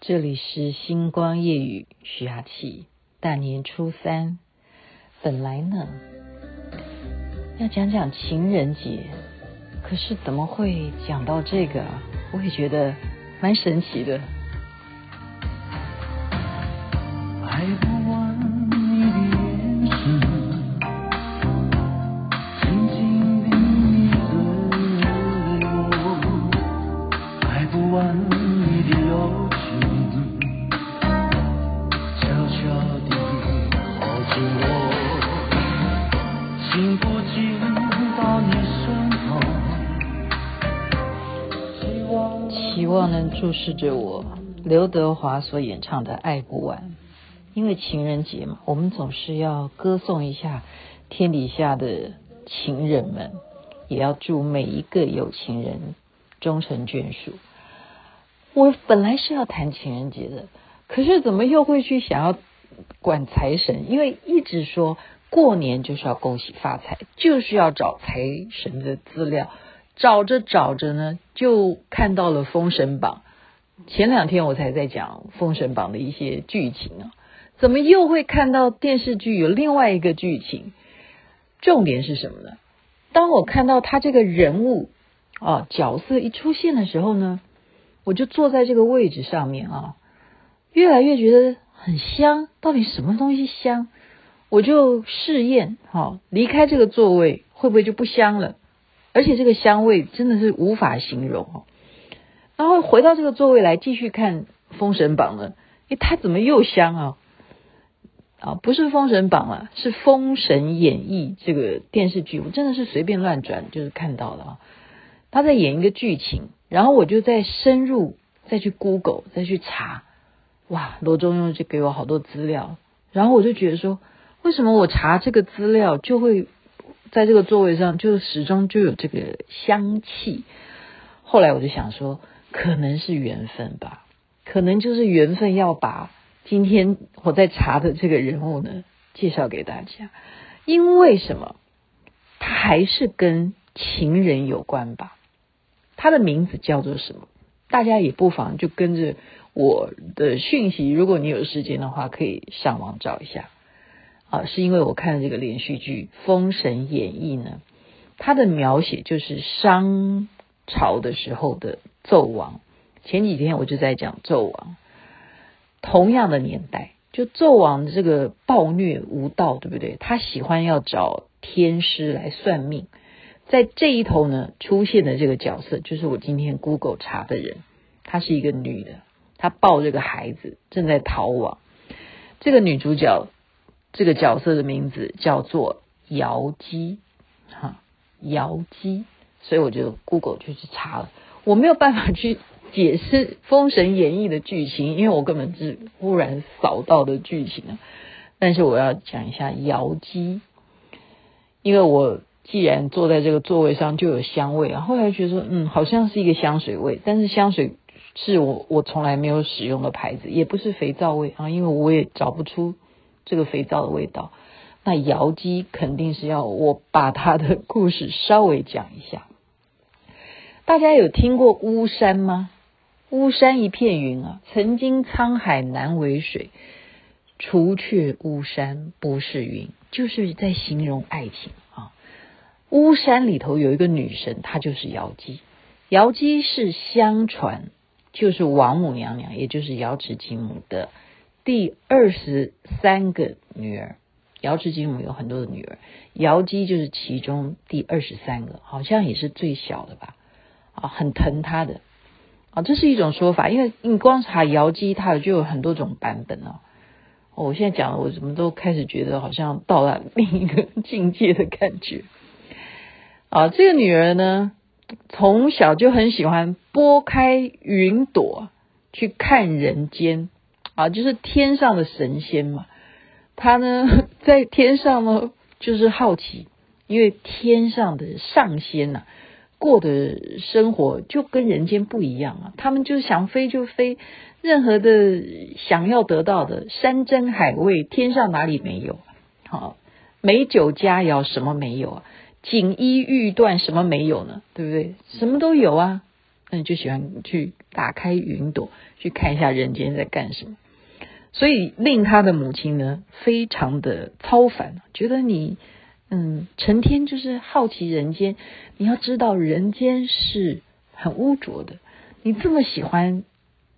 这里是星光夜雨徐雅琪。大年初三，本来呢要讲讲情人节，可是怎么会讲到这个？我也觉得蛮神奇的。注视着我，刘德华所演唱的《爱不完》，因为情人节嘛，我们总是要歌颂一下天底下的情人们，也要祝每一个有情人终成眷属。我本来是要谈情人节的，可是怎么又会去想要管财神？因为一直说过年就是要恭喜发财，就是要找财神的资料。找着找着呢，就看到了《封神榜》。前两天我才在讲《封神榜》的一些剧情啊，怎么又会看到电视剧有另外一个剧情？重点是什么呢？当我看到他这个人物啊角色一出现的时候呢，我就坐在这个位置上面啊，越来越觉得很香。到底什么东西香？我就试验，好，离开这个座位会不会就不香了？而且这个香味真的是无法形容哦。然后回到这个座位来继续看《封神榜》了，诶，它怎么又香啊？啊，不是《封神榜》啊，是《封神演义》这个电视剧。我真的是随便乱转，就是看到了啊。他在演一个剧情，然后我就再深入再去 Google 再去查，哇，罗中庸就给我好多资料，然后我就觉得说，为什么我查这个资料就会？在这个座位上，就始终就有这个香气。后来我就想说，可能是缘分吧，可能就是缘分要把今天我在查的这个人物呢介绍给大家。因为什么？他还是跟情人有关吧？他的名字叫做什么？大家也不妨就跟着我的讯息，如果你有时间的话，可以上网找一下。啊，是因为我看了这个连续剧《封神演义》呢，它的描写就是商朝的时候的纣王。前几天我就在讲纣王，同样的年代，就纣王这个暴虐无道，对不对？他喜欢要找天师来算命，在这一头呢出现的这个角色，就是我今天 Google 查的人，她是一个女的，她抱这个孩子正在逃亡，这个女主角。这个角色的名字叫做瑶姬，哈，瑶姬，所以我就 Google 就去查了。我没有办法去解释《封神演义》的剧情，因为我根本是忽然扫到的剧情啊。但是我要讲一下瑶姬，因为我既然坐在这个座位上就有香味啊，后来觉得，嗯，好像是一个香水味，但是香水是我我从来没有使用的牌子，也不是肥皂味啊，因为我也找不出。这个肥皂的味道，那瑶姬肯定是要我把他的故事稍微讲一下。大家有听过巫山吗？巫山一片云啊，曾经沧海难为水，除却巫山不是云，就是在形容爱情啊。巫山里头有一个女神，她就是瑶姬。瑶姬是相传就是王母娘娘，也就是瑶池金母的。第二十三个女儿，瑶池金母有很多的女儿，瑶姬就是其中第二十三个，好像也是最小的吧？啊，很疼她的啊，这是一种说法，因为你光查瑶姬，它就有很多种版本哦。我现在讲的，我怎么都开始觉得好像到了 另一个境界的感觉。啊，这个女儿呢，从小就很喜欢拨开云朵去看人间。啊，就是天上的神仙嘛，她呢在天上呢，就是好奇，因为天上的上仙呐、过的生活就跟人间不一样啊，他们就想飞就飞，任何的想要得到的山珍海味，天上哪里没有？好，美酒佳肴什么没有啊？锦衣玉缎什么没有呢？对不对？什么都有啊，那你就喜欢去打开云朵，去看一下人间在干什么。所以令他的母亲呢，非常的操烦，觉得你嗯，成天就是好奇人间。你要知道，人间是很污浊的。你这么喜欢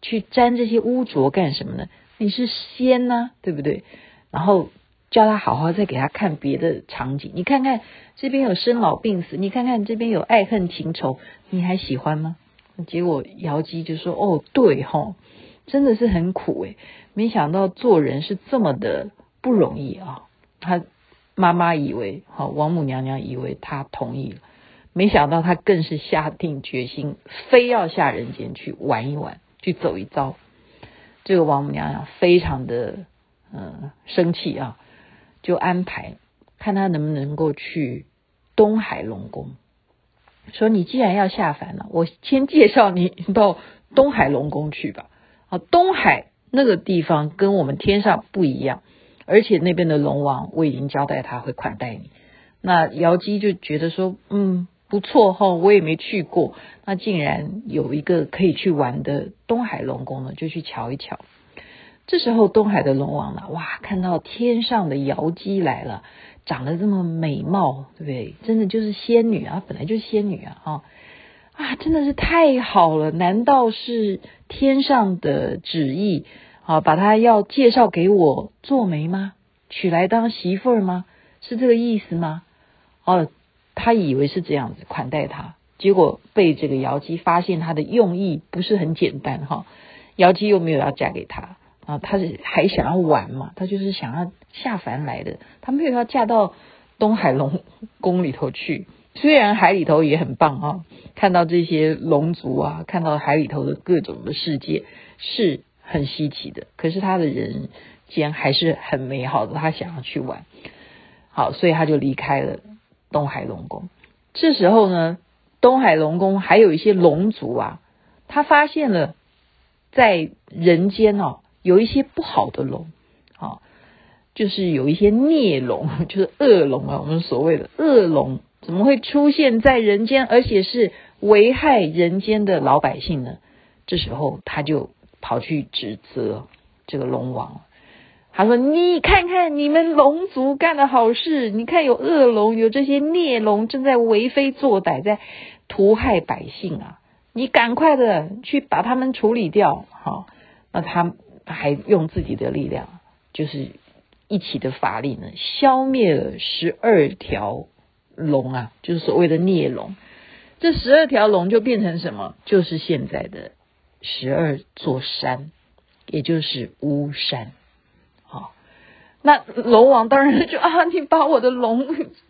去沾这些污浊干什么呢？你是仙呐、对不对？然后叫他好好再给他看别的场景。你看看这边有生老病死，你看看这边有爱恨情仇，你还喜欢吗？结果瑶姬就说：“哦，对吼，真的是很苦诶。没想到做人是这么的不容易啊！”他妈妈以为，好，王母娘娘以为他同意了，没想到他更是下定决心，非要下人间去玩一玩，去走一遭。这个王母娘娘非常的嗯、生气啊，就安排看他能不能够去东海龙宫。说你既然要下凡了，我先介绍你到东海龙宫去吧。啊，东海那个地方跟我们天上不一样，而且那边的龙王我已经交代他会款待你。那瑶姬就觉得说，嗯，不错哈，我也没去过，那竟然有一个可以去玩的东海龙宫呢，就去瞧一瞧。这时候东海的龙王呢，哇，看到天上的瑶姬来了。长得这么美貌，对不对？真的就是仙女啊，本来就是仙女啊，啊啊，真的是太好了！难道是天上的旨意啊，把她要介绍给我做媒吗？娶来当媳妇儿吗？是这个意思吗？哦，他以为是这样子款待她，结果被这个瑶姬发现他的用意不是很简单哈。瑶姬又没有要嫁给他。啊，他是还想要玩嘛？他就是想要下凡来的，他没有要嫁到东海龙宫里头去。虽然海里头也很棒啊，看到这些龙族啊，看到海里头的各种的世界是很稀奇的。可是他的人间还是很美好的，他想要去玩。好，所以他就离开了东海龙宫。这时候呢，东海龙宫还有一些龙族啊，他发现了在人间哦。有一些不好的龙，啊，就是有一些孽龙，就是恶龙啊。我们所谓的恶龙，怎么会出现在人间，而且是危害人间的老百姓呢？这时候他就跑去指责这个龙王，他说：“你看看你们龙族干的好事，你看有恶龙，有这些孽龙正在为非作歹，在屠害百姓啊！你赶快的去把他们处理掉。”好，那他。还用自己的力量，就是一起的法力呢，消灭了十二条龙啊，就是所谓的孽龙。这十二条龙就变成什么？就是现在的十二座山，也就是巫山。好，那龙王当然就啊，你把我的龙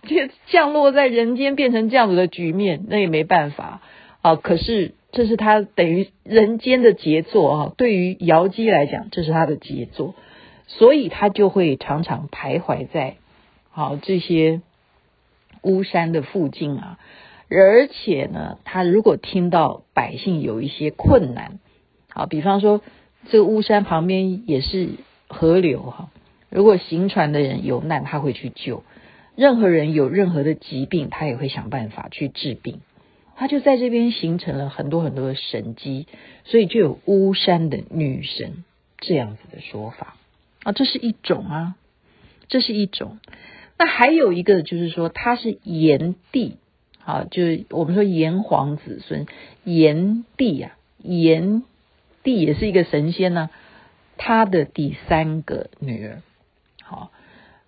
降落在人间，变成这样子的局面，那也没办法啊。可是。这是他等于人间的杰作啊！对于瑶姬来讲，这是他的杰作，所以他就会常常徘徊在好这些巫山的附近啊。而且呢，他如果听到百姓有一些困难，好，比方说这个巫山旁边也是河流哈，如果行船的人有难，他会去救；任何人有任何的疾病，他也会想办法去治病。他就在这边形成了很多很多的神迹，所以就有巫山的女神这样子的说法啊，这是一种啊，这是一种。那还有一个就是说，他是炎帝，啊，就是我们说炎黄子孙，炎帝啊，炎帝也是一个神仙呢，啊，他的第三个女儿，好。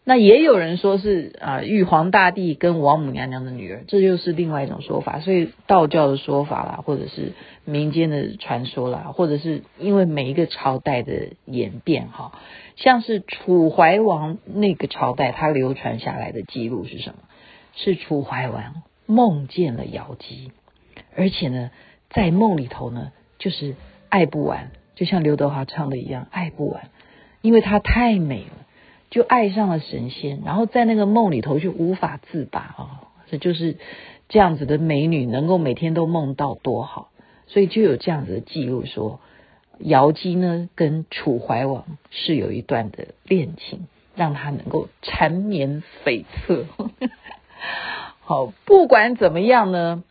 那也有人说是啊，玉皇大帝跟王母娘娘的女儿，这就是另外一种说法。所以道教的说法啦，或者是民间的传说啦，或者是因为每一个朝代的演变哈，像是楚怀王那个朝代，他流传下来的记录是什么？是楚怀王梦见了瑶姬，而且呢，在梦里头呢，就是爱不完，就像刘德华唱的一样，爱不完，因为她太美了。就爱上了神仙，然后在那个梦里头就无法自拔啊！这就是这样子的美女，能够每天都梦到多好，所以就有这样子的记录说，瑶姬呢跟楚怀王是有一段的恋情，让他能够缠绵悱恻。好，不管怎么样呢，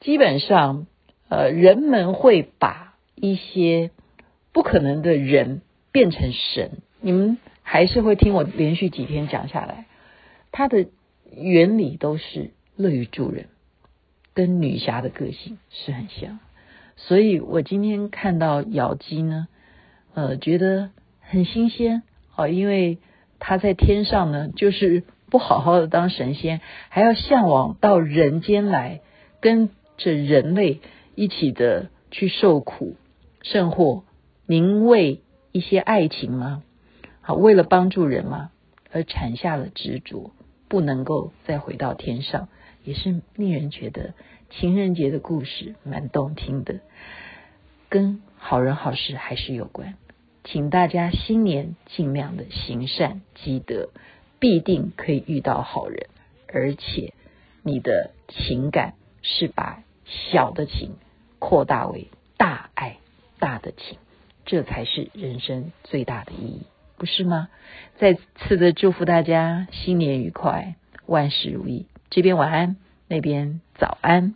基本上呃，人们会把一些不可能的人变成神。你们还是会听我连续几天讲下来，它的原理都是乐于助人，跟女侠的个性是很像。所以我今天看到瑶姬呢，呃，觉得很新鲜哦，因为她在天上呢，就是不好好的当神仙，还要向往到人间来，跟着人类一起的去受苦，甚或您为一些爱情吗？好，为了帮助人吗？而产下了执着，不能够再回到天上，也是令人觉得情人节的故事蛮动听的，跟好人好事还是有关。请大家新年尽量的行善积德，必定可以遇到好人，而且你的情感是把小的情扩大为大爱大的情，这才是人生最大的意义。不是吗？再次的祝福大家新年愉快，万事如意。这边晚安，那边早安。